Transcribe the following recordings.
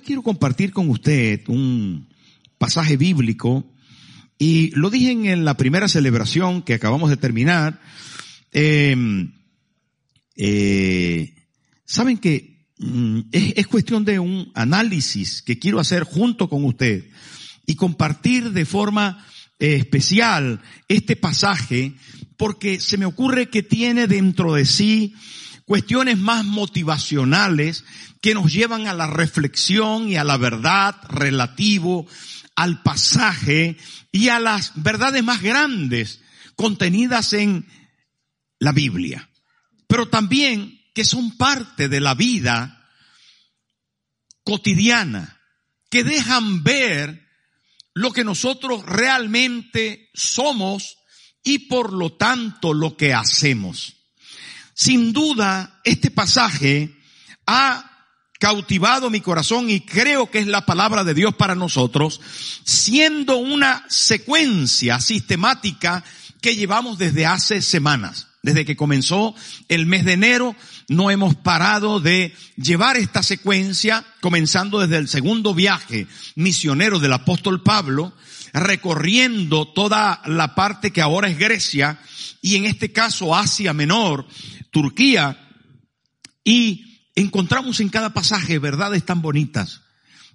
Hoy quiero compartir con usted un pasaje bíblico y lo dije en la primera celebración que acabamos de terminar. Eh, eh, Saben que mm, es, es cuestión de un análisis que quiero hacer junto con usted y compartir de forma eh, especial este pasaje porque se me ocurre que tiene dentro de sí cuestiones más motivacionales que nos llevan a la reflexión y a la verdad relativo al pasaje y a las verdades más grandes contenidas en la Biblia. Pero también que son parte de la vida cotidiana, que dejan ver lo que nosotros realmente somos y por lo tanto lo que hacemos. Sin duda, este pasaje ha cautivado mi corazón y creo que es la palabra de Dios para nosotros, siendo una secuencia sistemática que llevamos desde hace semanas. Desde que comenzó el mes de enero, no hemos parado de llevar esta secuencia, comenzando desde el segundo viaje misionero del apóstol Pablo, recorriendo toda la parte que ahora es Grecia, y en este caso Asia Menor, Turquía, y encontramos en cada pasaje verdades tan bonitas.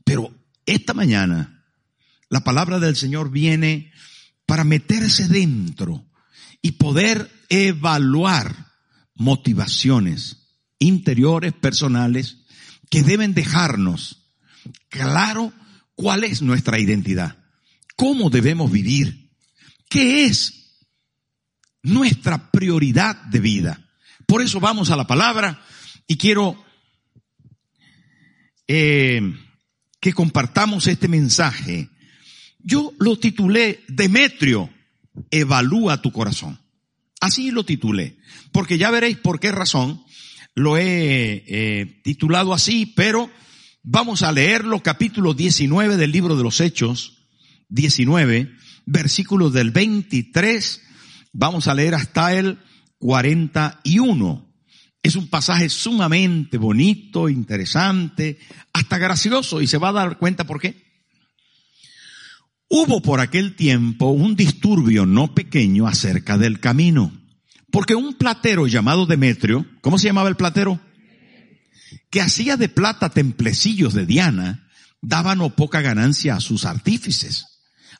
Pero esta mañana, la palabra del Señor viene para meterse dentro y poder evaluar motivaciones interiores, personales, que deben dejarnos claro cuál es nuestra identidad, cómo debemos vivir, qué es nuestra prioridad de vida. Por eso vamos a la palabra y quiero eh, que compartamos este mensaje. Yo lo titulé Demetrio, evalúa tu corazón. Así lo titulé, porque ya veréis por qué razón lo he eh, titulado así, pero vamos a leerlo, capítulo 19 del libro de los Hechos, 19, versículos del 23, vamos a leer hasta el 41. Es un pasaje sumamente bonito, interesante, hasta gracioso, y se va a dar cuenta por qué. Hubo por aquel tiempo un disturbio no pequeño acerca del camino porque un platero llamado Demetrio, ¿cómo se llamaba el platero? Que hacía de plata templecillos de Diana, daba no poca ganancia a sus artífices,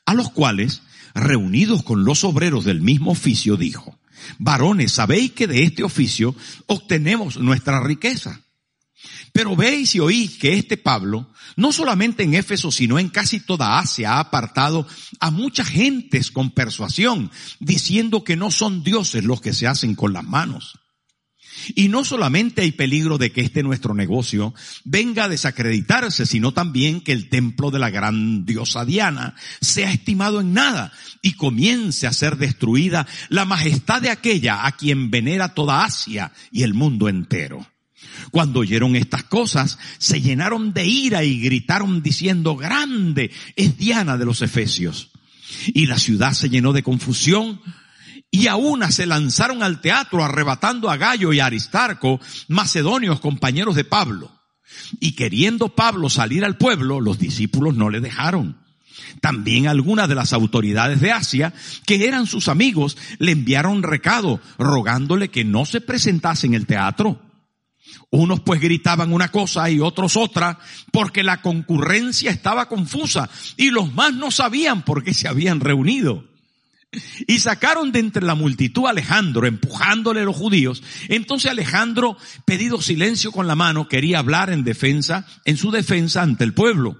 a los cuales, reunidos con los obreros del mismo oficio, dijo, varones, sabéis que de este oficio obtenemos nuestra riqueza. Pero veis y oís que este Pablo, no solamente en Éfeso, sino en casi toda Asia, ha apartado a muchas gentes con persuasión, diciendo que no son dioses los que se hacen con las manos. Y no solamente hay peligro de que este nuestro negocio venga a desacreditarse, sino también que el templo de la gran diosa Diana sea estimado en nada y comience a ser destruida la majestad de aquella a quien venera toda Asia y el mundo entero. Cuando oyeron estas cosas, se llenaron de ira y gritaron diciendo, grande es Diana de los Efesios. Y la ciudad se llenó de confusión y a una se lanzaron al teatro arrebatando a Gallo y a Aristarco, macedonios compañeros de Pablo. Y queriendo Pablo salir al pueblo, los discípulos no le dejaron. También algunas de las autoridades de Asia, que eran sus amigos, le enviaron recado rogándole que no se presentase en el teatro. Unos pues gritaban una cosa y otros otra, porque la concurrencia estaba confusa y los más no sabían por qué se habían reunido. Y sacaron de entre la multitud a Alejandro, empujándole a los judíos. Entonces Alejandro, pedido silencio con la mano, quería hablar en defensa, en su defensa ante el pueblo.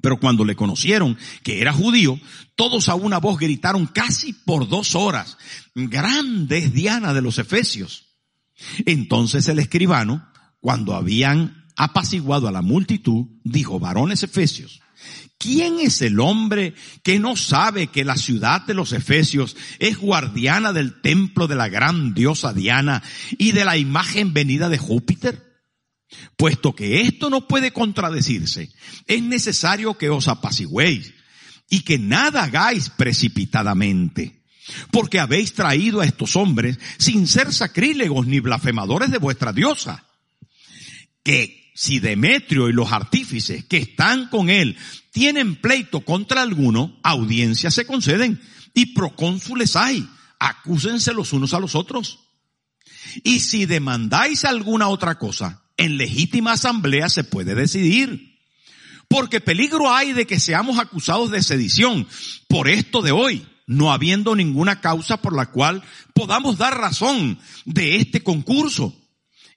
Pero cuando le conocieron que era judío, todos a una voz gritaron casi por dos horas, grande es Diana de los Efesios. Entonces el escribano, cuando habían apaciguado a la multitud, dijo, varones efesios, ¿quién es el hombre que no sabe que la ciudad de los efesios es guardiana del templo de la gran diosa Diana y de la imagen venida de Júpiter? Puesto que esto no puede contradecirse, es necesario que os apaciguéis y que nada hagáis precipitadamente. Porque habéis traído a estos hombres sin ser sacrílegos ni blasfemadores de vuestra diosa. Que si Demetrio y los artífices que están con él tienen pleito contra alguno, audiencias se conceden y procónsules hay. Acúsense los unos a los otros. Y si demandáis alguna otra cosa, en legítima asamblea se puede decidir. Porque peligro hay de que seamos acusados de sedición por esto de hoy, no habiendo ninguna causa por la cual podamos dar razón de este concurso.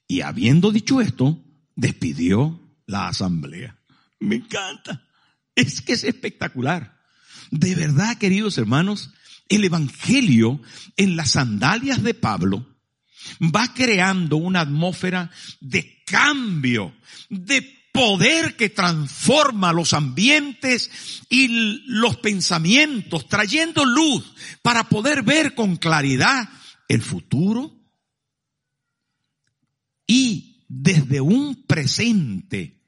Y habiendo dicho esto, despidió la asamblea. Me encanta. Es que es espectacular. De verdad, queridos hermanos, el Evangelio en las sandalias de Pablo va creando una atmósfera de cambio, de poder que transforma los ambientes y los pensamientos, trayendo luz para poder ver con claridad el futuro y desde un presente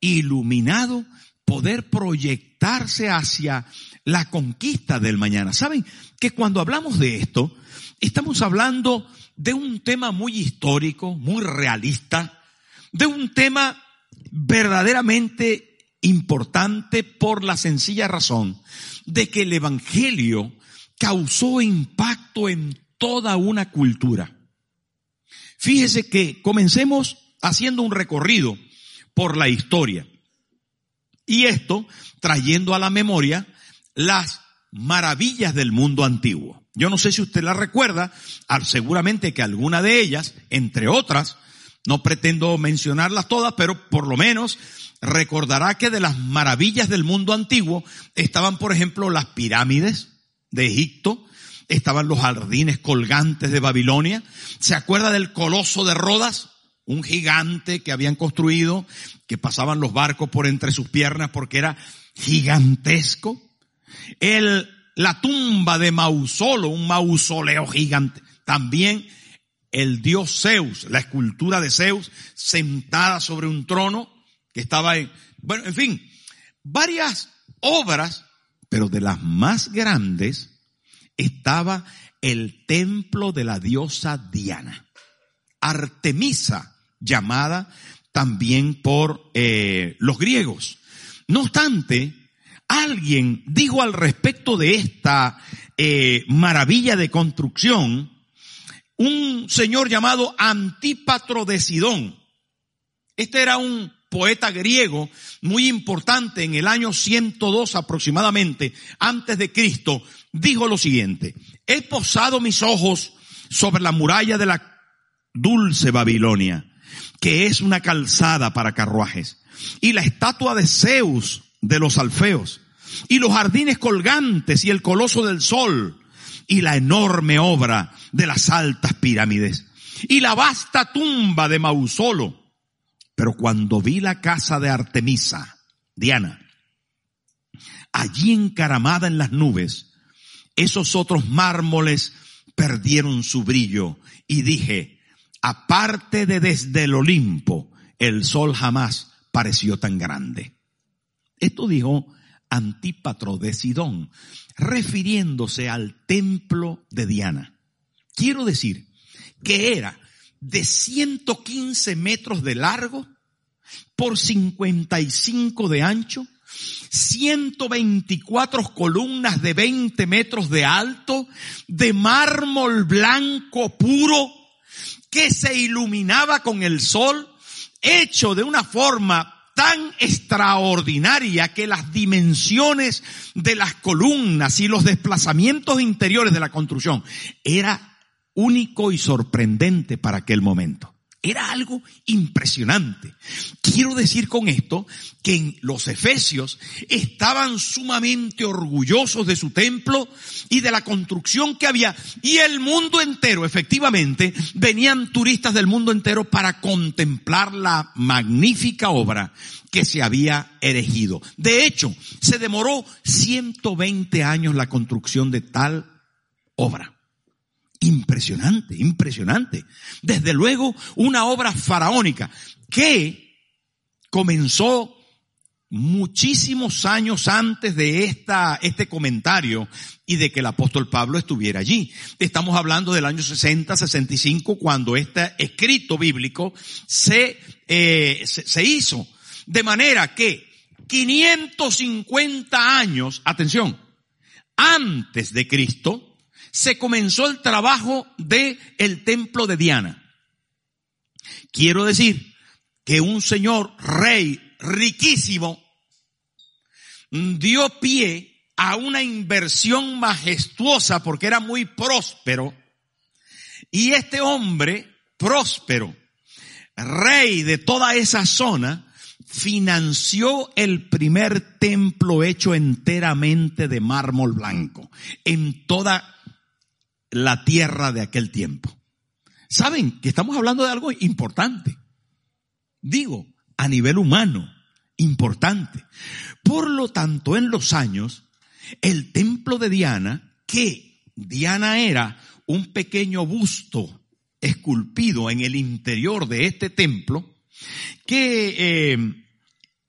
iluminado poder proyectarse hacia la conquista del mañana. ¿Saben que cuando hablamos de esto, estamos hablando de un tema muy histórico, muy realista, de un tema verdaderamente importante por la sencilla razón de que el Evangelio causó impacto en toda una cultura. Fíjese que comencemos haciendo un recorrido por la historia. Y esto trayendo a la memoria las maravillas del mundo antiguo. Yo no sé si usted la recuerda, seguramente que alguna de ellas, entre otras, no pretendo mencionarlas todas, pero por lo menos recordará que de las maravillas del mundo antiguo estaban, por ejemplo, las pirámides de Egipto, estaban los jardines colgantes de Babilonia. ¿Se acuerda del coloso de Rodas? Un gigante que habían construido, que pasaban los barcos por entre sus piernas porque era gigantesco. El la tumba de Mausolo, un mausoleo gigante. También el dios Zeus, la escultura de Zeus sentada sobre un trono que estaba en, bueno, en fin, varias obras, pero de las más grandes estaba el templo de la diosa Diana, Artemisa, llamada también por eh, los griegos. No obstante, alguien dijo al respecto de esta eh, maravilla de construcción, un señor llamado Antípatro de Sidón. Este era un poeta griego muy importante en el año 102 aproximadamente antes de Cristo, dijo lo siguiente, he posado mis ojos sobre la muralla de la dulce Babilonia, que es una calzada para carruajes, y la estatua de Zeus de los alfeos, y los jardines colgantes y el coloso del sol y la enorme obra de las altas pirámides y la vasta tumba de Mausolo. Pero cuando vi la casa de Artemisa, Diana, allí encaramada en las nubes, esos otros mármoles perdieron su brillo y dije, aparte de desde el Olimpo, el sol jamás pareció tan grande. Esto dijo Antípatro de Sidón, refiriéndose al templo de Diana. Quiero decir que era de 115 metros de largo por 55 de ancho, 124 columnas de 20 metros de alto, de mármol blanco puro, que se iluminaba con el sol, hecho de una forma tan extraordinaria que las dimensiones de las columnas y los desplazamientos interiores de la construcción era único y sorprendente para aquel momento. Era algo impresionante. Quiero decir con esto que los efesios estaban sumamente orgullosos de su templo y de la construcción que había. Y el mundo entero, efectivamente, venían turistas del mundo entero para contemplar la magnífica obra que se había erigido. De hecho, se demoró 120 años la construcción de tal obra. Impresionante, impresionante. Desde luego, una obra faraónica que comenzó muchísimos años antes de esta, este comentario y de que el apóstol Pablo estuviera allí. Estamos hablando del año 60, 65, cuando este escrito bíblico se, eh, se, se hizo. De manera que 550 años, atención, antes de Cristo, se comenzó el trabajo de el templo de Diana. Quiero decir que un señor rey riquísimo dio pie a una inversión majestuosa porque era muy próspero. Y este hombre próspero, rey de toda esa zona, financió el primer templo hecho enteramente de mármol blanco en toda la tierra de aquel tiempo. Saben que estamos hablando de algo importante. Digo, a nivel humano, importante. Por lo tanto, en los años, el templo de Diana, que Diana era un pequeño busto esculpido en el interior de este templo, que eh,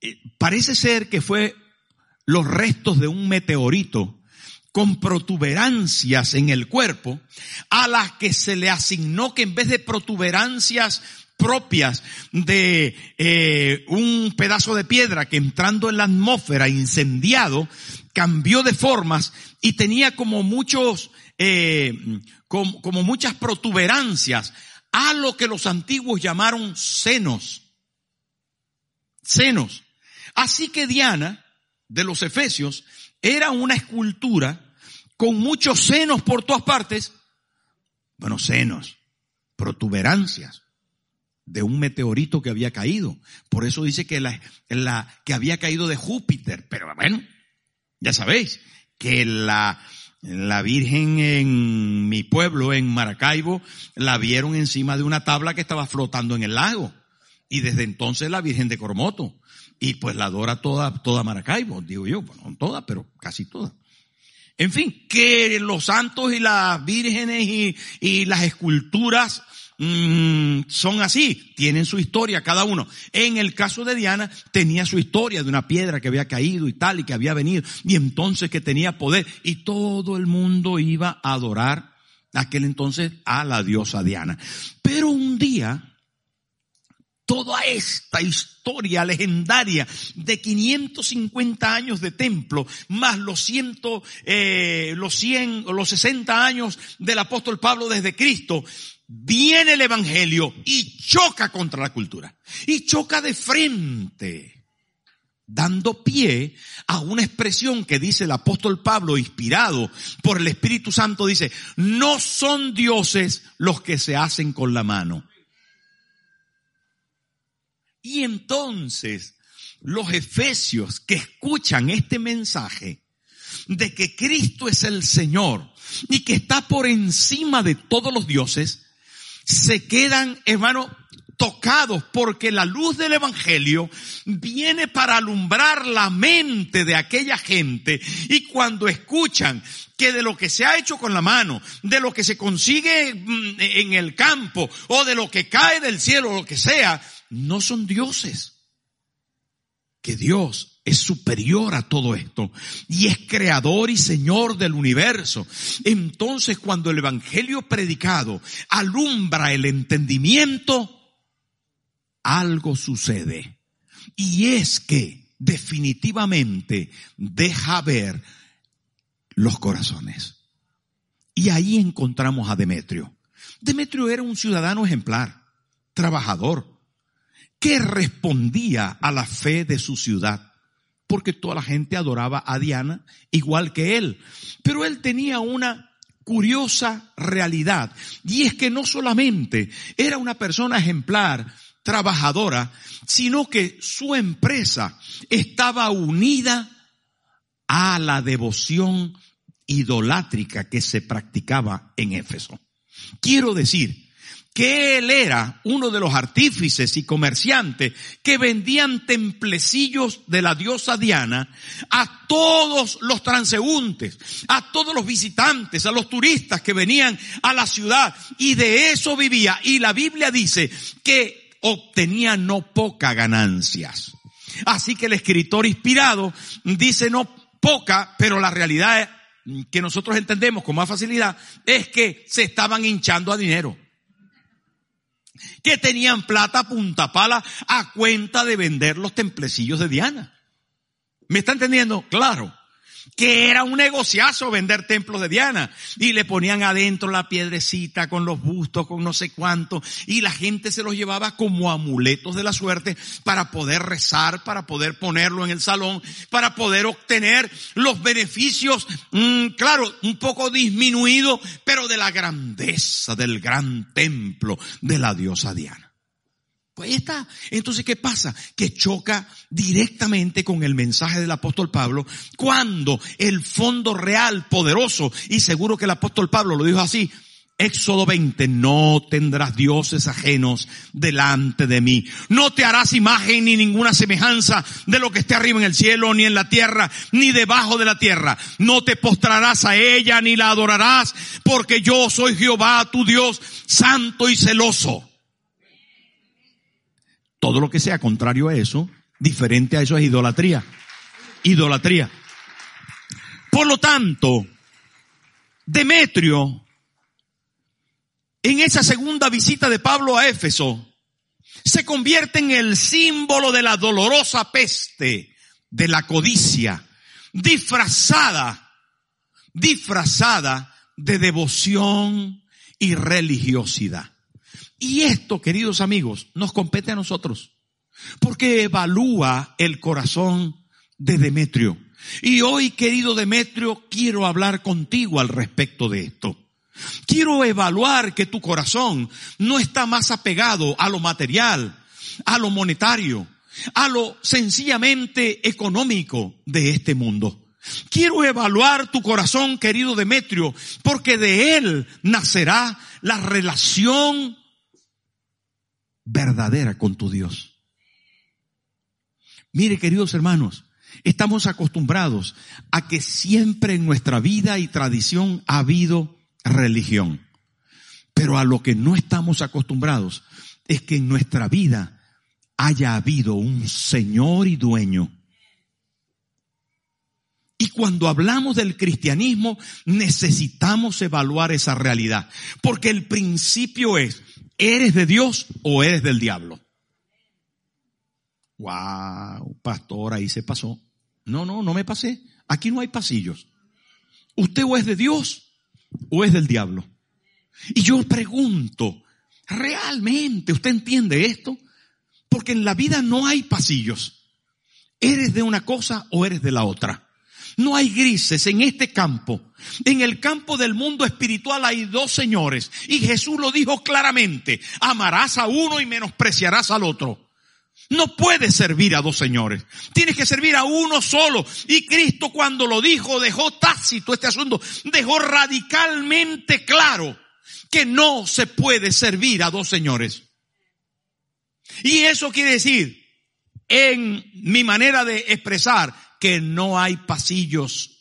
eh, parece ser que fue los restos de un meteorito con protuberancias en el cuerpo, a las que se le asignó que en vez de protuberancias propias de eh, un pedazo de piedra que entrando en la atmósfera incendiado cambió de formas y tenía como muchos eh, como, como muchas protuberancias a lo que los antiguos llamaron senos. Senos. Así que Diana de los Efesios era una escultura con muchos senos por todas partes. Bueno, senos, protuberancias de un meteorito que había caído. Por eso dice que la, la, que había caído de Júpiter. Pero bueno, ya sabéis que la, la Virgen en mi pueblo, en Maracaibo, la vieron encima de una tabla que estaba flotando en el lago. Y desde entonces la Virgen de Cormoto. Y pues la adora toda, toda Maracaibo, digo yo, no toda, pero casi toda. En fin, que los santos y las vírgenes y, y las esculturas mmm, son así, tienen su historia cada uno. En el caso de Diana tenía su historia de una piedra que había caído y tal y que había venido y entonces que tenía poder y todo el mundo iba a adorar aquel entonces a la diosa Diana. Pero un día toda esta historia legendaria de 550 años de templo, más los ciento, eh, los 100, los 60 años del apóstol Pablo desde Cristo, viene el evangelio y choca contra la cultura. Y choca de frente, dando pie a una expresión que dice el apóstol Pablo, inspirado por el Espíritu Santo, dice, no son dioses los que se hacen con la mano y entonces los efesios que escuchan este mensaje de que Cristo es el Señor y que está por encima de todos los dioses, se quedan, hermano, tocados porque la luz del Evangelio viene para alumbrar la mente de aquella gente. Y cuando escuchan que de lo que se ha hecho con la mano, de lo que se consigue mm, en el campo o de lo que cae del cielo o lo que sea, no son dioses. Que Dios es superior a todo esto y es creador y señor del universo. Entonces cuando el Evangelio predicado alumbra el entendimiento, algo sucede. Y es que definitivamente deja ver los corazones. Y ahí encontramos a Demetrio. Demetrio era un ciudadano ejemplar, trabajador, que respondía a la fe de su ciudad, porque toda la gente adoraba a Diana igual que él. Pero él tenía una curiosa realidad. Y es que no solamente era una persona ejemplar, trabajadora, sino que su empresa estaba unida a la devoción idolátrica que se practicaba en Éfeso. Quiero decir que él era uno de los artífices y comerciantes que vendían templecillos de la diosa Diana a todos los transeúntes, a todos los visitantes, a los turistas que venían a la ciudad y de eso vivía. Y la Biblia dice que obtenía no poca ganancias. Así que el escritor inspirado dice no poca, pero la realidad que nosotros entendemos con más facilidad es que se estaban hinchando a dinero que tenían plata punta pala a cuenta de vender los templecillos de Diana. ¿Me está entendiendo? Claro que era un negociazo vender templos de Diana. Y le ponían adentro la piedrecita con los bustos, con no sé cuánto. Y la gente se los llevaba como amuletos de la suerte para poder rezar, para poder ponerlo en el salón, para poder obtener los beneficios, mm, claro, un poco disminuido, pero de la grandeza del gran templo de la diosa Diana. Pues ahí está. Entonces, ¿qué pasa? Que choca directamente con el mensaje del apóstol Pablo cuando el fondo real, poderoso, y seguro que el apóstol Pablo lo dijo así, Éxodo 20, no tendrás dioses ajenos delante de mí. No te harás imagen ni ninguna semejanza de lo que esté arriba en el cielo, ni en la tierra, ni debajo de la tierra. No te postrarás a ella, ni la adorarás, porque yo soy Jehová, tu Dios, santo y celoso todo lo que sea contrario a eso, diferente a eso es idolatría. Idolatría. Por lo tanto, Demetrio, en esa segunda visita de Pablo a Éfeso, se convierte en el símbolo de la dolorosa peste de la codicia, disfrazada, disfrazada de devoción y religiosidad. Y esto, queridos amigos, nos compete a nosotros, porque evalúa el corazón de Demetrio. Y hoy, querido Demetrio, quiero hablar contigo al respecto de esto. Quiero evaluar que tu corazón no está más apegado a lo material, a lo monetario, a lo sencillamente económico de este mundo. Quiero evaluar tu corazón, querido Demetrio, porque de él nacerá la relación verdadera con tu Dios. Mire, queridos hermanos, estamos acostumbrados a que siempre en nuestra vida y tradición ha habido religión. Pero a lo que no estamos acostumbrados es que en nuestra vida haya habido un Señor y dueño. Y cuando hablamos del cristianismo necesitamos evaluar esa realidad, porque el principio es, ¿Eres de Dios o eres del diablo? Wow, pastor, ahí se pasó. No, no, no me pasé. Aquí no hay pasillos. Usted o es de Dios o es del diablo. Y yo pregunto, ¿realmente usted entiende esto? Porque en la vida no hay pasillos. ¿Eres de una cosa o eres de la otra? No hay grises en este campo. En el campo del mundo espiritual hay dos señores. Y Jesús lo dijo claramente. Amarás a uno y menospreciarás al otro. No puedes servir a dos señores. Tienes que servir a uno solo. Y Cristo cuando lo dijo dejó tácito este asunto. Dejó radicalmente claro que no se puede servir a dos señores. Y eso quiere decir, en mi manera de expresar, que no hay pasillos,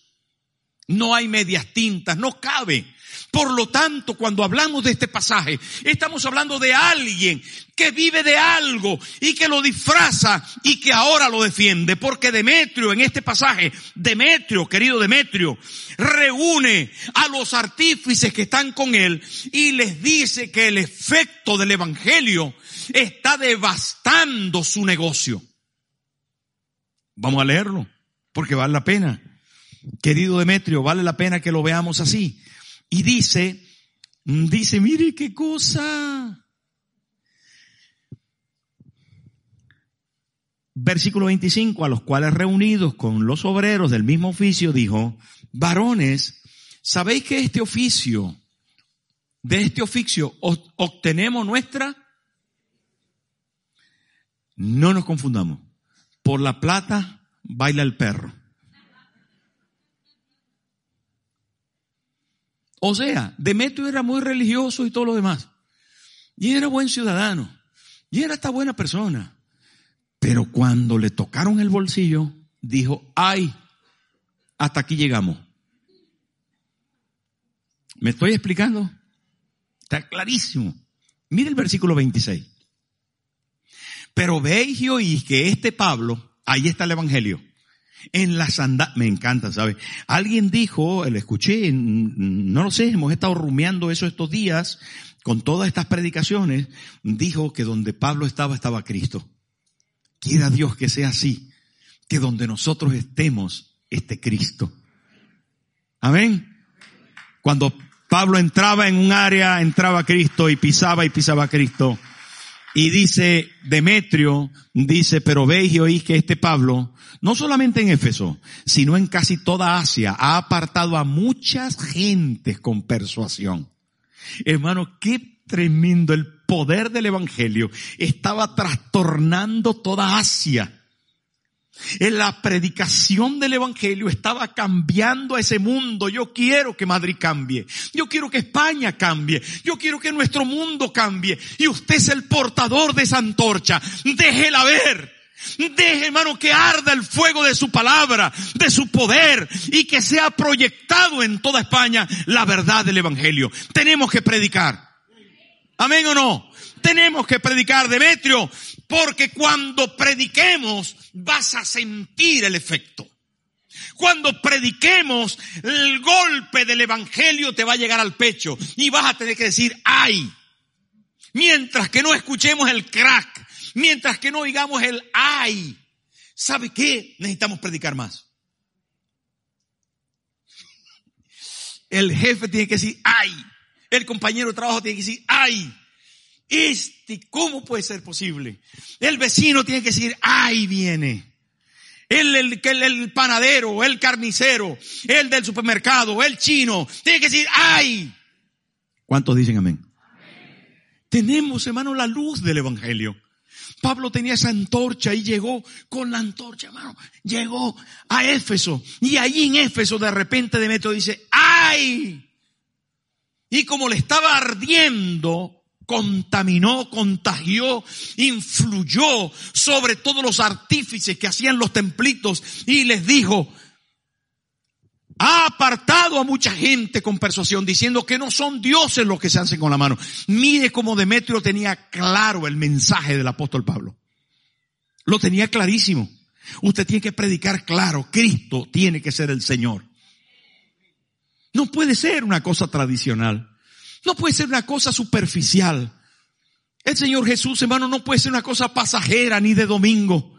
no hay medias tintas, no cabe. Por lo tanto, cuando hablamos de este pasaje, estamos hablando de alguien que vive de algo y que lo disfraza y que ahora lo defiende. Porque Demetrio, en este pasaje, Demetrio, querido Demetrio, reúne a los artífices que están con él y les dice que el efecto del evangelio está devastando su negocio. Vamos a leerlo porque vale la pena. Querido Demetrio, vale la pena que lo veamos así. Y dice, dice, mire qué cosa. Versículo 25, a los cuales reunidos con los obreros del mismo oficio dijo, varones, ¿Sabéis que este oficio, de este oficio obtenemos nuestra? No nos confundamos. Por la plata baila el perro. O sea, Demetrio era muy religioso y todo lo demás. Y era buen ciudadano. Y era esta buena persona. Pero cuando le tocaron el bolsillo, dijo, ay, hasta aquí llegamos. ¿Me estoy explicando? Está clarísimo. Mire el versículo 26. Pero veis y oís que este Pablo, ahí está el Evangelio, en la sanda, me encanta, ¿sabe? Alguien dijo, lo escuché, no lo sé, hemos estado rumiando eso estos días, con todas estas predicaciones, dijo que donde Pablo estaba, estaba Cristo. Quiera Dios que sea así, que donde nosotros estemos, esté Cristo. Amén. Cuando Pablo entraba en un área, entraba Cristo y pisaba y pisaba Cristo. Y dice Demetrio, dice, pero veis y oís que este Pablo, no solamente en Éfeso, sino en casi toda Asia, ha apartado a muchas gentes con persuasión. Hermano, qué tremendo el poder del Evangelio. Estaba trastornando toda Asia. En la predicación del Evangelio estaba cambiando a ese mundo. Yo quiero que Madrid cambie. Yo quiero que España cambie. Yo quiero que nuestro mundo cambie. Y usted es el portador de esa antorcha. Déjela ver. Deje, hermano, que arda el fuego de su palabra, de su poder y que sea proyectado en toda España la verdad del Evangelio. Tenemos que predicar. Amén o no. Tenemos que predicar, Demetrio, porque cuando prediquemos vas a sentir el efecto. Cuando prediquemos, el golpe del Evangelio te va a llegar al pecho y vas a tener que decir, ay. Mientras que no escuchemos el crack, mientras que no oigamos el ay. ¿Sabe qué? Necesitamos predicar más. El jefe tiene que decir ay. El compañero de trabajo tiene que decir ay. Este, ¿cómo puede ser posible? El vecino tiene que decir, ay viene. El, el, el, el, panadero, el carnicero, el del supermercado, el chino, tiene que decir, ay. ¿Cuántos dicen amén? Tenemos, hermano, la luz del Evangelio. Pablo tenía esa antorcha y llegó con la antorcha, hermano. Llegó a Éfeso. Y ahí en Éfeso de repente Demetrio dice, ¡ay! Y como le estaba ardiendo, contaminó, contagió, influyó sobre todos los artífices que hacían los templitos y les dijo, ha apartado a mucha gente con persuasión diciendo que no son dioses los que se hacen con la mano. Mire cómo Demetrio tenía claro el mensaje del apóstol Pablo. Lo tenía clarísimo. Usted tiene que predicar claro, Cristo tiene que ser el Señor. No puede ser una cosa tradicional. No puede ser una cosa superficial. El Señor Jesús, hermano, no puede ser una cosa pasajera ni de domingo.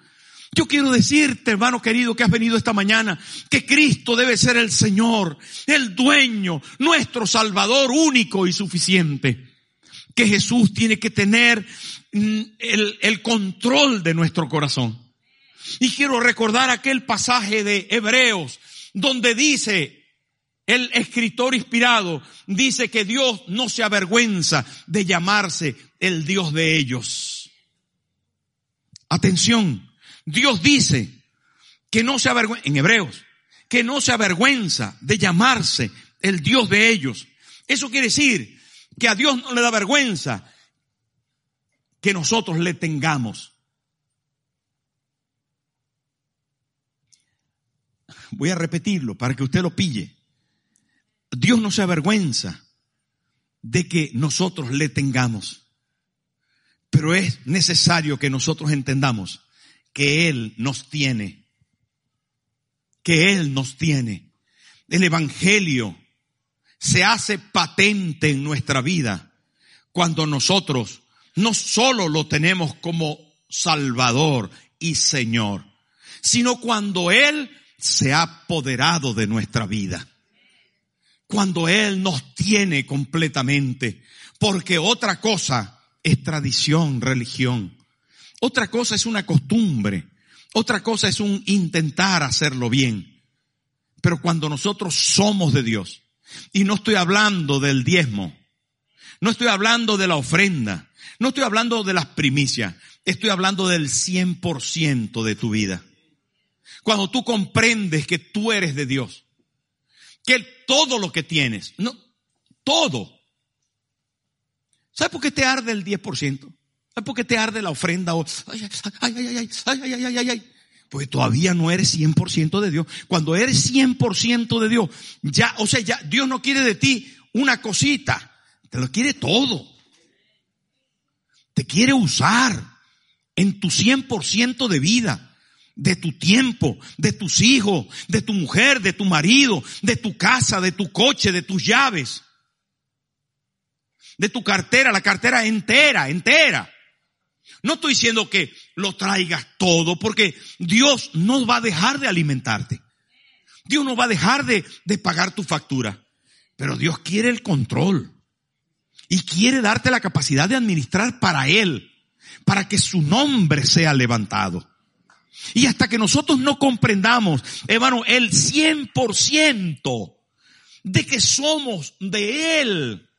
Yo quiero decirte, hermano querido, que has venido esta mañana, que Cristo debe ser el Señor, el dueño, nuestro Salvador único y suficiente. Que Jesús tiene que tener mm, el, el control de nuestro corazón. Y quiero recordar aquel pasaje de Hebreos, donde dice, el escritor inspirado dice que Dios no se avergüenza de llamarse el Dios de ellos. Atención, Dios dice que no se avergüenza, en Hebreos, que no se avergüenza de llamarse el Dios de ellos. Eso quiere decir que a Dios no le da vergüenza que nosotros le tengamos. Voy a repetirlo para que usted lo pille. Dios no se avergüenza de que nosotros le tengamos. Pero es necesario que nosotros entendamos que Él nos tiene. Que Él nos tiene. El Evangelio se hace patente en nuestra vida cuando nosotros no solo lo tenemos como Salvador y Señor, sino cuando Él se ha apoderado de nuestra vida cuando Él nos tiene completamente. Porque otra cosa es tradición, religión. Otra cosa es una costumbre. Otra cosa es un intentar hacerlo bien. Pero cuando nosotros somos de Dios, Y no estoy hablando del diezmo. No estoy hablando de la ofrenda. No estoy hablando de las primicias. Estoy hablando del 100% de tu vida. Cuando tú comprendes que tú eres de Dios. Que todo lo que tienes, no, todo. ¿Sabes por qué te arde el 10%? ¿Sabes por qué te arde la ofrenda? ay, ay, ay, ay, ay, ay, ay, ay, ay. Porque todavía no eres 100% de Dios. Cuando eres 100% de Dios, ya, o sea, ya Dios no quiere de ti una cosita, te lo quiere todo. Te quiere usar en tu 100% de vida, de tu tiempo, de tus hijos, de tu mujer, de tu marido, de tu casa, de tu coche, de tus llaves, de tu cartera, la cartera entera, entera. No estoy diciendo que lo traigas todo, porque Dios no va a dejar de alimentarte. Dios no va a dejar de, de pagar tu factura. Pero Dios quiere el control. Y quiere darte la capacidad de administrar para Él. Para que su nombre sea levantado. Y hasta que nosotros no comprendamos, hermano, el 100% de que somos de Él,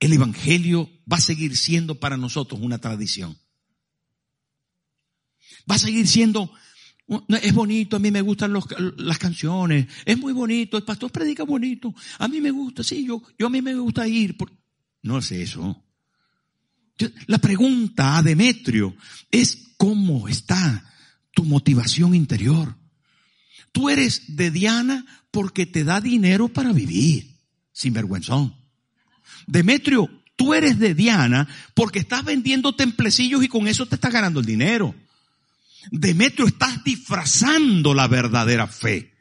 el Evangelio va a seguir siendo para nosotros una tradición. Va a seguir siendo, es bonito, a mí me gustan las canciones, es muy bonito, el pastor predica bonito, a mí me gusta, sí, yo, yo a mí me gusta ir. No es eso. La pregunta a Demetrio es cómo está tu motivación interior. Tú eres de Diana porque te da dinero para vivir, sin vergüenzón. Demetrio, tú eres de Diana porque estás vendiendo templecillos y con eso te estás ganando el dinero. Demetrio, estás disfrazando la verdadera fe.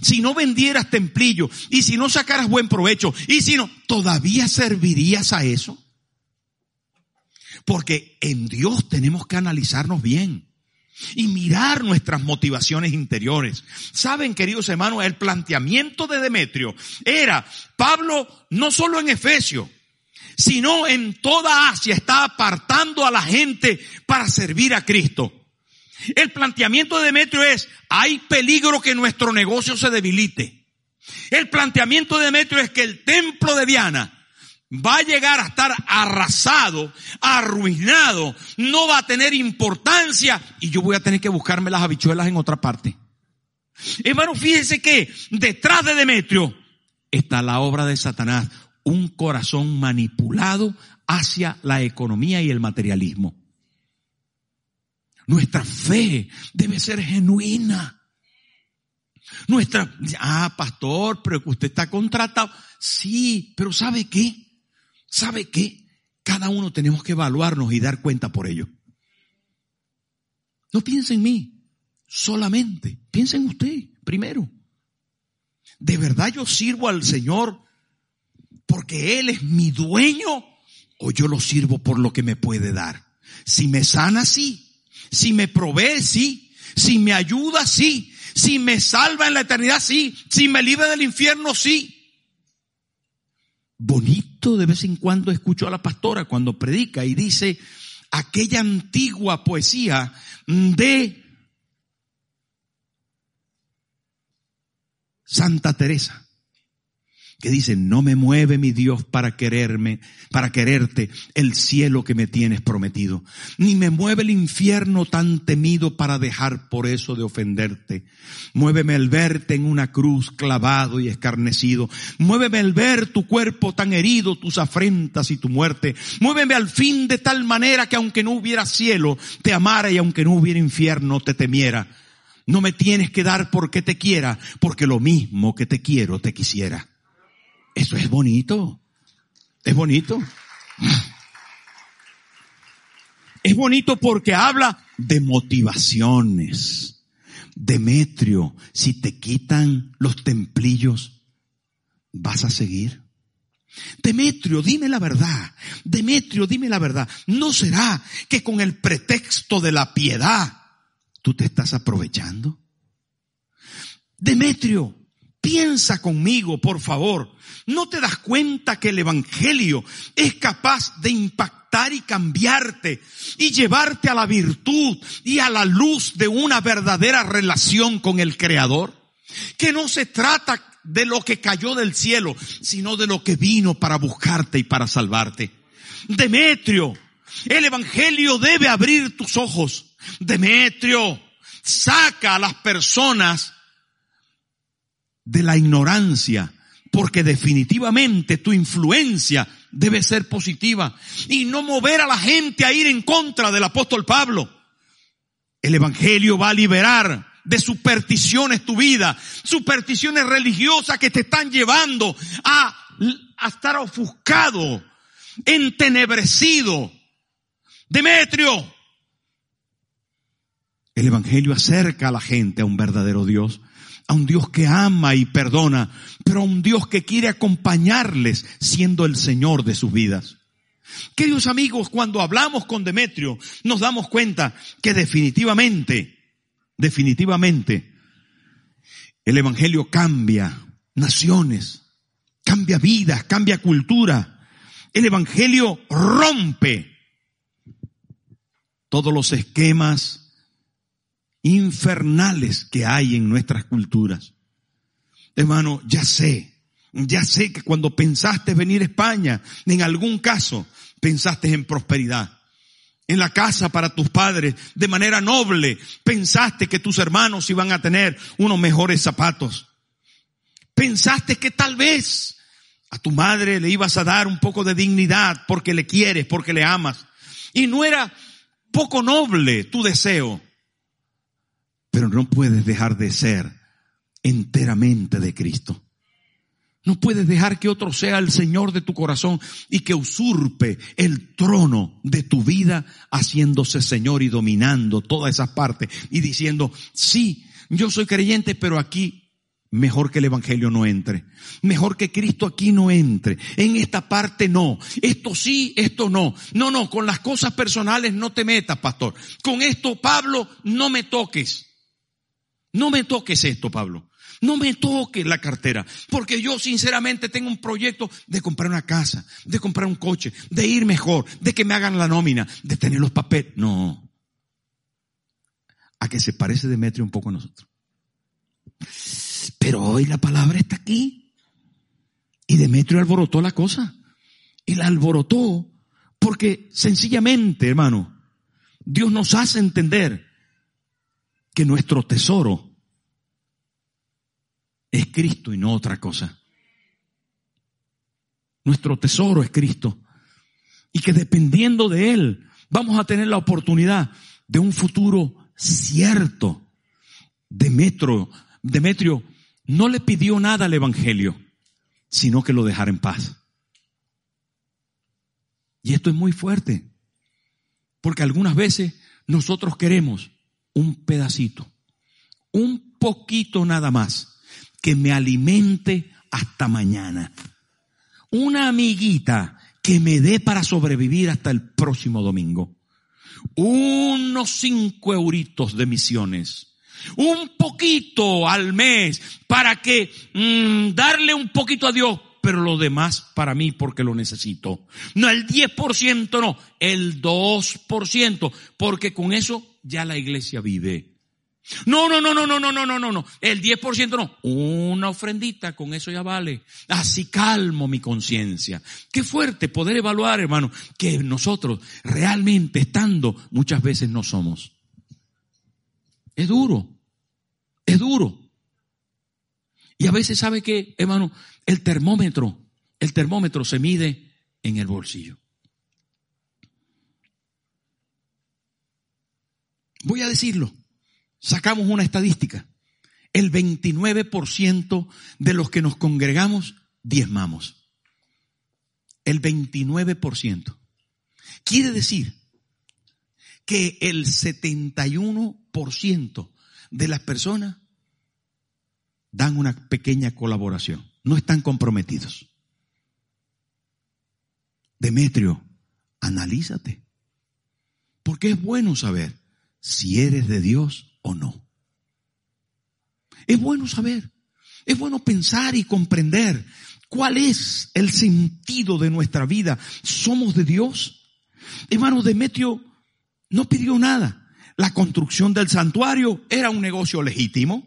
Si no vendieras templillos y si no sacaras buen provecho y si no, ¿todavía servirías a eso? Porque en Dios tenemos que analizarnos bien y mirar nuestras motivaciones interiores. Saben, queridos hermanos, el planteamiento de Demetrio era, Pablo, no solo en Efesio, sino en toda Asia está apartando a la gente para servir a Cristo. El planteamiento de Demetrio es, hay peligro que nuestro negocio se debilite. El planteamiento de Demetrio es que el templo de Diana va a llegar a estar arrasado, arruinado, no va a tener importancia y yo voy a tener que buscarme las habichuelas en otra parte. Hermano, fíjense que detrás de Demetrio está la obra de Satanás, un corazón manipulado hacia la economía y el materialismo. Nuestra fe debe ser genuina. Nuestra, ah, pastor, pero que usted está contratado. Sí, pero ¿sabe qué? ¿Sabe qué? Cada uno tenemos que evaluarnos y dar cuenta por ello. No piense en mí, solamente. Piensa en usted primero. ¿De verdad yo sirvo al Señor porque Él es mi dueño o yo lo sirvo por lo que me puede dar? Si me sana, sí. Si me provee, sí. Si me ayuda, sí. Si me salva en la eternidad, sí. Si me libra del infierno, sí bonito de vez en cuando escucho a la pastora cuando predica y dice aquella antigua poesía de Santa Teresa que dice, no me mueve mi Dios para quererme, para quererte el cielo que me tienes prometido, ni me mueve el infierno tan temido para dejar por eso de ofenderte. Muéveme el verte en una cruz clavado y escarnecido. Muéveme el ver tu cuerpo tan herido, tus afrentas y tu muerte. Muéveme al fin de tal manera que aunque no hubiera cielo, te amara y aunque no hubiera infierno, te temiera. No me tienes que dar porque te quiera, porque lo mismo que te quiero te quisiera. Eso es bonito. Es bonito. Es bonito porque habla de motivaciones. Demetrio, si te quitan los templillos, ¿vas a seguir? Demetrio, dime la verdad. Demetrio, dime la verdad. ¿No será que con el pretexto de la piedad tú te estás aprovechando? Demetrio, Piensa conmigo, por favor. ¿No te das cuenta que el Evangelio es capaz de impactar y cambiarte y llevarte a la virtud y a la luz de una verdadera relación con el Creador? Que no se trata de lo que cayó del cielo, sino de lo que vino para buscarte y para salvarte. Demetrio, el Evangelio debe abrir tus ojos. Demetrio, saca a las personas de la ignorancia, porque definitivamente tu influencia debe ser positiva y no mover a la gente a ir en contra del apóstol Pablo. El Evangelio va a liberar de supersticiones tu vida, supersticiones religiosas que te están llevando a, a estar ofuscado, entenebrecido. Demetrio, el Evangelio acerca a la gente a un verdadero Dios, a un Dios que ama y perdona, pero a un Dios que quiere acompañarles siendo el Señor de sus vidas. Queridos amigos, cuando hablamos con Demetrio, nos damos cuenta que definitivamente, definitivamente, el Evangelio cambia naciones, cambia vidas, cambia cultura. El Evangelio rompe todos los esquemas infernales que hay en nuestras culturas. Hermano, ya sé, ya sé que cuando pensaste venir a España, en algún caso, pensaste en prosperidad. En la casa para tus padres, de manera noble, pensaste que tus hermanos iban a tener unos mejores zapatos. Pensaste que tal vez a tu madre le ibas a dar un poco de dignidad porque le quieres, porque le amas. Y no era poco noble tu deseo. Pero no puedes dejar de ser enteramente de Cristo. No puedes dejar que otro sea el Señor de tu corazón y que usurpe el trono de tu vida haciéndose Señor y dominando todas esas partes y diciendo, sí, yo soy creyente, pero aquí mejor que el Evangelio no entre. Mejor que Cristo aquí no entre. En esta parte no. Esto sí, esto no. No, no, con las cosas personales no te metas, pastor. Con esto, Pablo, no me toques. No me toques esto, Pablo. No me toques la cartera, porque yo sinceramente tengo un proyecto de comprar una casa, de comprar un coche, de ir mejor, de que me hagan la nómina, de tener los papeles. No. A que se parece Demetrio un poco a nosotros. Pero hoy la palabra está aquí. Y Demetrio alborotó la cosa. Y la alborotó porque sencillamente, hermano, Dios nos hace entender que nuestro tesoro es Cristo y no otra cosa. Nuestro tesoro es Cristo. Y que dependiendo de Él vamos a tener la oportunidad de un futuro cierto. Demetrio, Demetrio no le pidió nada al Evangelio, sino que lo dejara en paz. Y esto es muy fuerte, porque algunas veces nosotros queremos un pedacito, un poquito nada más que me alimente hasta mañana. Una amiguita que me dé para sobrevivir hasta el próximo domingo. Unos cinco euritos de misiones. Un poquito al mes para que mm, darle un poquito a Dios, pero lo demás para mí porque lo necesito. No el 10%, no, el 2%, porque con eso ya la iglesia vive. No, no, no, no, no, no, no, no, no, no. El 10% no. Una ofrendita, con eso ya vale. Así calmo mi conciencia. Qué fuerte poder evaluar, hermano, que nosotros realmente estando muchas veces no somos. Es duro. Es duro. Y a veces sabe que, hermano, el termómetro, el termómetro se mide en el bolsillo. Voy a decirlo sacamos una estadística. El 29% de los que nos congregamos diezmamos. El 29%. Quiere decir que el 71% de las personas dan una pequeña colaboración. No están comprometidos. Demetrio, analízate. Porque es bueno saber si eres de Dios o no. Es bueno saber, es bueno pensar y comprender cuál es el sentido de nuestra vida. ¿Somos de Dios? Hermano Demetrio no pidió nada. La construcción del santuario era un negocio legítimo.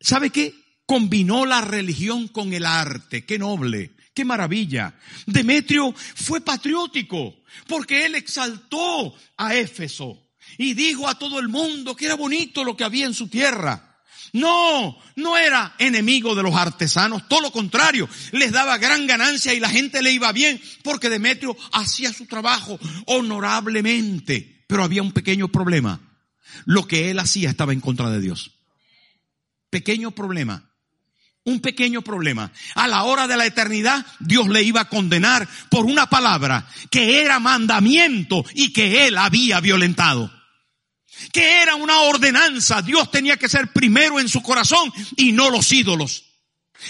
¿Sabe qué? combinó la religión con el arte. Qué noble, qué maravilla. Demetrio fue patriótico porque él exaltó a Éfeso y dijo a todo el mundo que era bonito lo que había en su tierra. No, no era enemigo de los artesanos, todo lo contrario, les daba gran ganancia y la gente le iba bien porque Demetrio hacía su trabajo honorablemente. Pero había un pequeño problema. Lo que él hacía estaba en contra de Dios. Pequeño problema. Un pequeño problema. A la hora de la eternidad, Dios le iba a condenar por una palabra que era mandamiento y que él había violentado que era una ordenanza. Dios tenía que ser primero en su corazón y no los ídolos.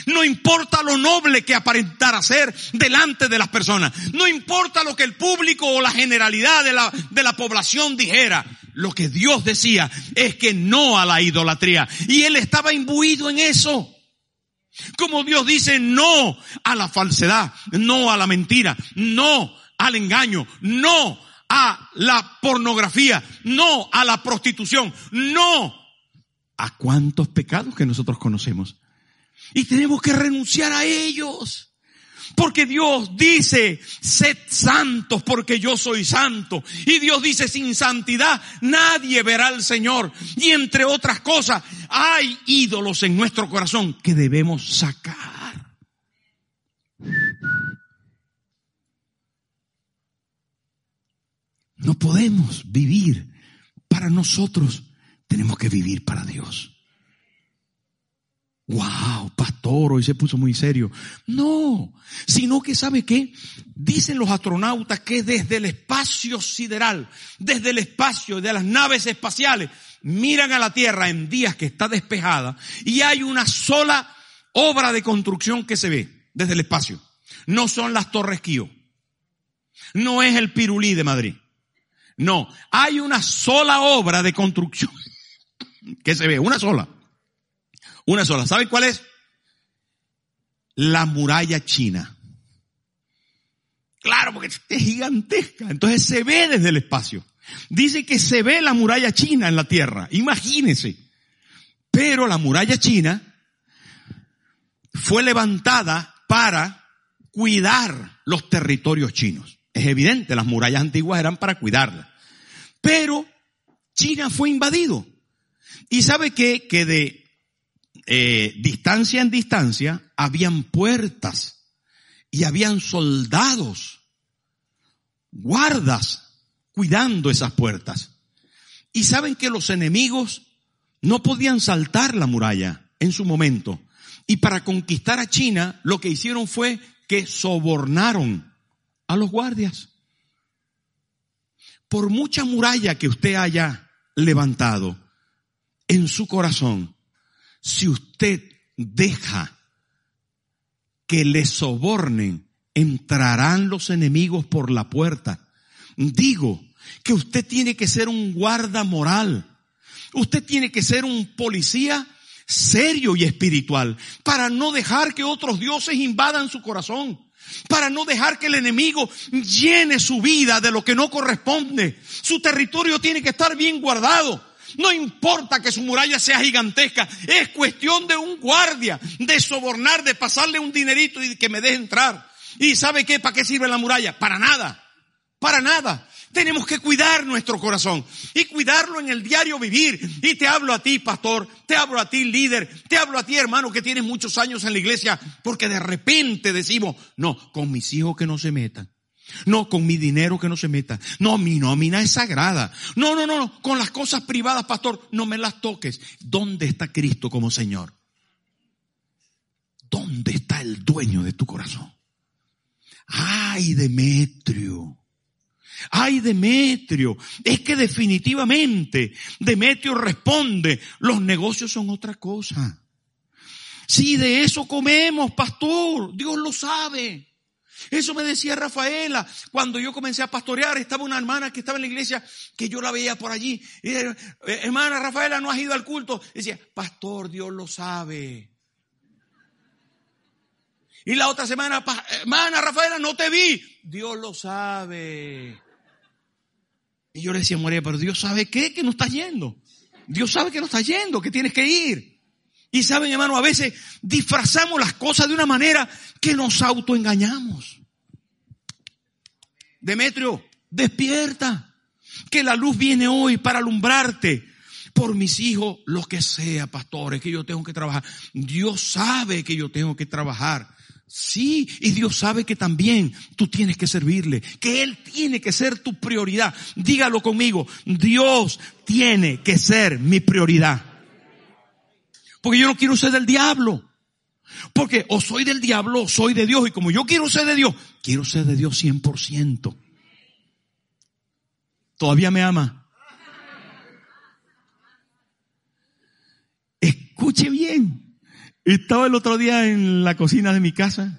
No importa lo noble que aparentara ser delante de las personas. No importa lo que el público o la generalidad de la, de la población dijera. Lo que Dios decía es que no a la idolatría. Y él estaba imbuido en eso. Como Dios dice no a la falsedad, no a la mentira, no al engaño, no a la pornografía, no a la prostitución, no a cuántos pecados que nosotros conocemos. Y tenemos que renunciar a ellos. Porque Dios dice, sed santos porque yo soy santo. Y Dios dice, sin santidad nadie verá al Señor. Y entre otras cosas, hay ídolos en nuestro corazón que debemos sacar. No podemos vivir para nosotros, tenemos que vivir para Dios. Wow, pastor, hoy se puso muy serio. No, sino que sabe qué? Dicen los astronautas que desde el espacio sideral, desde el espacio de las naves espaciales, miran a la Tierra en días que está despejada y hay una sola obra de construcción que se ve desde el espacio. No son las Torres Kío. No es el Pirulí de Madrid. No, hay una sola obra de construcción que se ve, una sola. Una sola. ¿Saben cuál es? La muralla china. Claro, porque es gigantesca. Entonces se ve desde el espacio. Dice que se ve la muralla china en la tierra. Imagínense. Pero la muralla china fue levantada para cuidar los territorios chinos. Es evidente, las murallas antiguas eran para cuidarla. Pero China fue invadido. Y sabe qué? Que de eh, distancia en distancia habían puertas y habían soldados, guardas, cuidando esas puertas. Y saben que los enemigos no podían saltar la muralla en su momento. Y para conquistar a China, lo que hicieron fue que sobornaron a los guardias. Por mucha muralla que usted haya levantado en su corazón, si usted deja que le sobornen, entrarán los enemigos por la puerta. Digo que usted tiene que ser un guarda moral. Usted tiene que ser un policía serio y espiritual para no dejar que otros dioses invadan su corazón para no dejar que el enemigo llene su vida de lo que no corresponde. Su territorio tiene que estar bien guardado. No importa que su muralla sea gigantesca, es cuestión de un guardia, de sobornar, de pasarle un dinerito y que me deje entrar. ¿Y sabe qué? ¿Para qué sirve la muralla? Para nada. Para nada. Tenemos que cuidar nuestro corazón y cuidarlo en el diario vivir. Y te hablo a ti, pastor, te hablo a ti, líder, te hablo a ti, hermano, que tienes muchos años en la iglesia, porque de repente decimos, no, con mis hijos que no se metan. No, con mi dinero que no se meta. No, mi nómina es sagrada. No, no, no, no, con las cosas privadas, pastor, no me las toques. ¿Dónde está Cristo como Señor? ¿Dónde está el dueño de tu corazón? Ay, Demetrio. Ay, Demetrio, es que definitivamente Demetrio responde, los negocios son otra cosa. Si de eso comemos, pastor, Dios lo sabe. Eso me decía Rafaela cuando yo comencé a pastorear. Estaba una hermana que estaba en la iglesia que yo la veía por allí. Y, eh, hermana Rafaela, no has ido al culto. decía, pastor, Dios lo sabe. Y la otra semana, hermana Rafaela, no te vi. Dios lo sabe. Y yo le decía, María, pero Dios sabe qué, que no estás yendo. Dios sabe que no estás yendo, que tienes que ir. Y saben, hermano, a veces disfrazamos las cosas de una manera que nos autoengañamos. Demetrio, despierta. Que la luz viene hoy para alumbrarte. Por mis hijos, lo que sea, pastores, que yo tengo que trabajar. Dios sabe que yo tengo que trabajar. Sí, y Dios sabe que también tú tienes que servirle, que Él tiene que ser tu prioridad. Dígalo conmigo, Dios tiene que ser mi prioridad. Porque yo no quiero ser del diablo. Porque o soy del diablo o soy de Dios. Y como yo quiero ser de Dios, quiero ser de Dios 100%. ¿Todavía me ama? Escuche bien. Estaba el otro día en la cocina de mi casa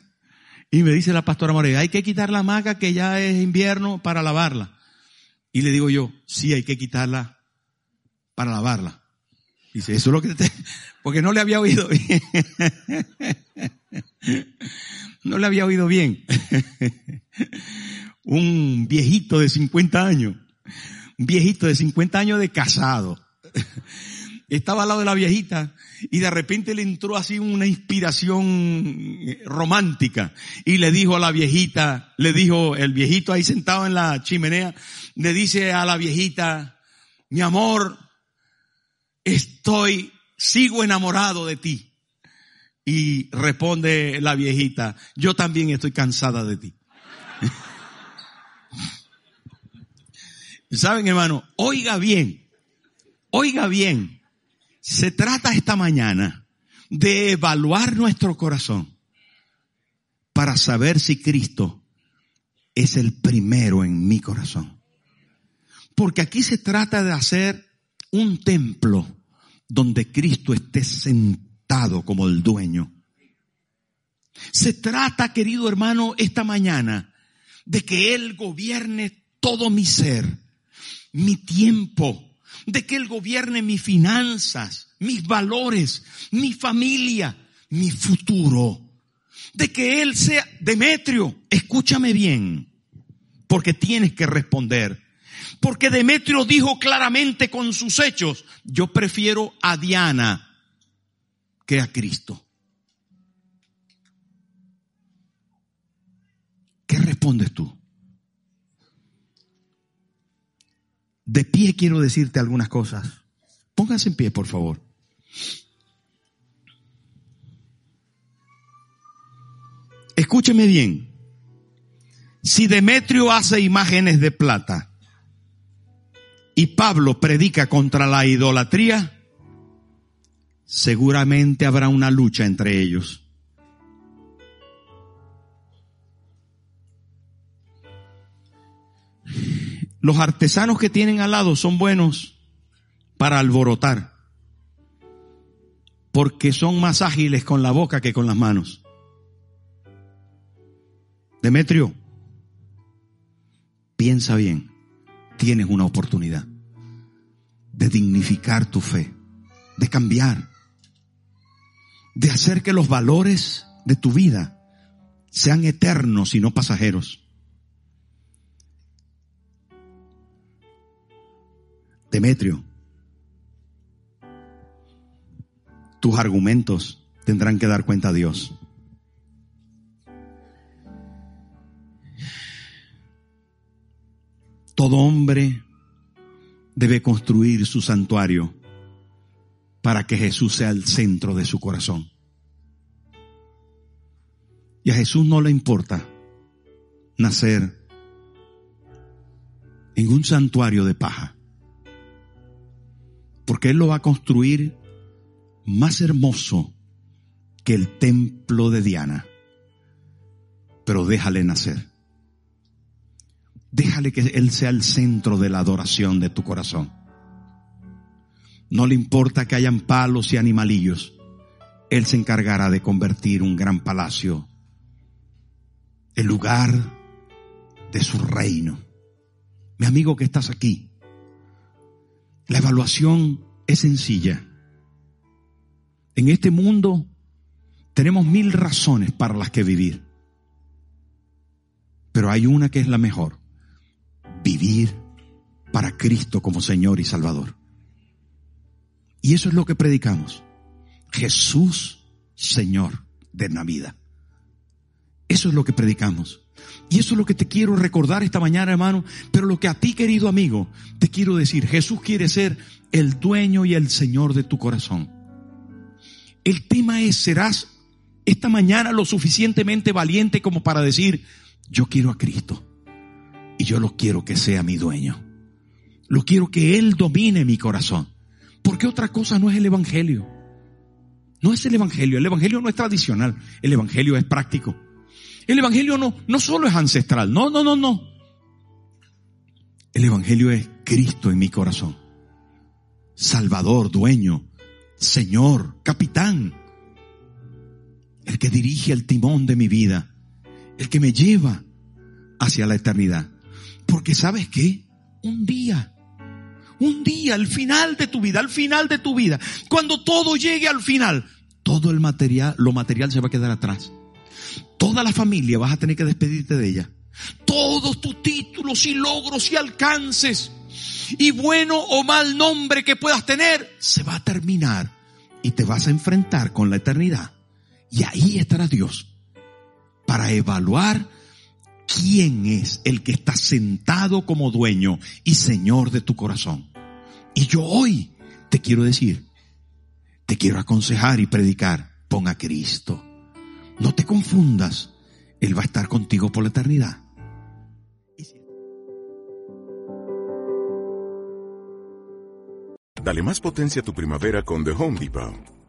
y me dice la pastora María, hay que quitar la maca que ya es invierno para lavarla. Y le digo yo, sí, hay que quitarla para lavarla. Dice, eso es lo que te... Porque no le había oído bien. No le había oído bien. Un viejito de 50 años. Un viejito de 50 años de casado. Estaba al lado de la viejita y de repente le entró así una inspiración romántica y le dijo a la viejita, le dijo el viejito ahí sentado en la chimenea, le dice a la viejita, mi amor, estoy, sigo enamorado de ti. Y responde la viejita, yo también estoy cansada de ti. Saben hermano, oiga bien, oiga bien, se trata esta mañana de evaluar nuestro corazón para saber si Cristo es el primero en mi corazón. Porque aquí se trata de hacer un templo donde Cristo esté sentado como el dueño. Se trata, querido hermano, esta mañana de que Él gobierne todo mi ser, mi tiempo, de que Él gobierne mis finanzas, mis valores, mi familia, mi futuro. De que Él sea, Demetrio, escúchame bien, porque tienes que responder. Porque Demetrio dijo claramente con sus hechos, yo prefiero a Diana que a Cristo. ¿Qué respondes tú? De pie quiero decirte algunas cosas. Pónganse en pie, por favor. Escúcheme bien. Si Demetrio hace imágenes de plata y Pablo predica contra la idolatría, seguramente habrá una lucha entre ellos. Los artesanos que tienen al lado son buenos para alborotar, porque son más ágiles con la boca que con las manos. Demetrio, piensa bien, tienes una oportunidad de dignificar tu fe, de cambiar, de hacer que los valores de tu vida sean eternos y no pasajeros. Demetrio, tus argumentos tendrán que dar cuenta a Dios. Todo hombre debe construir su santuario para que Jesús sea el centro de su corazón. Y a Jesús no le importa nacer en un santuario de paja porque Él lo va a construir más hermoso que el templo de Diana. Pero déjale nacer. Déjale que Él sea el centro de la adoración de tu corazón. No le importa que hayan palos y animalillos. Él se encargará de convertir un gran palacio el lugar de su reino. Mi amigo que estás aquí, la evaluación es sencilla. En este mundo tenemos mil razones para las que vivir. Pero hay una que es la mejor. Vivir para Cristo como Señor y Salvador. Y eso es lo que predicamos. Jesús, Señor de la vida. Eso es lo que predicamos. Y eso es lo que te quiero recordar esta mañana, hermano. Pero lo que a ti, querido amigo, te quiero decir, Jesús quiere ser el dueño y el Señor de tu corazón. El tema es, ¿serás esta mañana lo suficientemente valiente como para decir, yo quiero a Cristo y yo lo quiero que sea mi dueño? Lo quiero que Él domine mi corazón. Porque otra cosa no es el Evangelio. No es el Evangelio. El Evangelio no es tradicional. El Evangelio es práctico. El Evangelio no, no solo es ancestral, no, no, no, no. El Evangelio es Cristo en mi corazón. Salvador, dueño, Señor, capitán. El que dirige el timón de mi vida. El que me lleva hacia la eternidad. Porque sabes qué? Un día, un día, al final de tu vida, al final de tu vida, cuando todo llegue al final, todo el material, lo material se va a quedar atrás toda la familia vas a tener que despedirte de ella. Todos tus títulos y logros y alcances y bueno o mal nombre que puedas tener se va a terminar y te vas a enfrentar con la eternidad. Y ahí estará Dios para evaluar quién es el que está sentado como dueño y señor de tu corazón. Y yo hoy te quiero decir, te quiero aconsejar y predicar, pon a Cristo no te confundas. Él va a estar contigo por la eternidad. Dale más potencia a tu primavera con The Home Depot.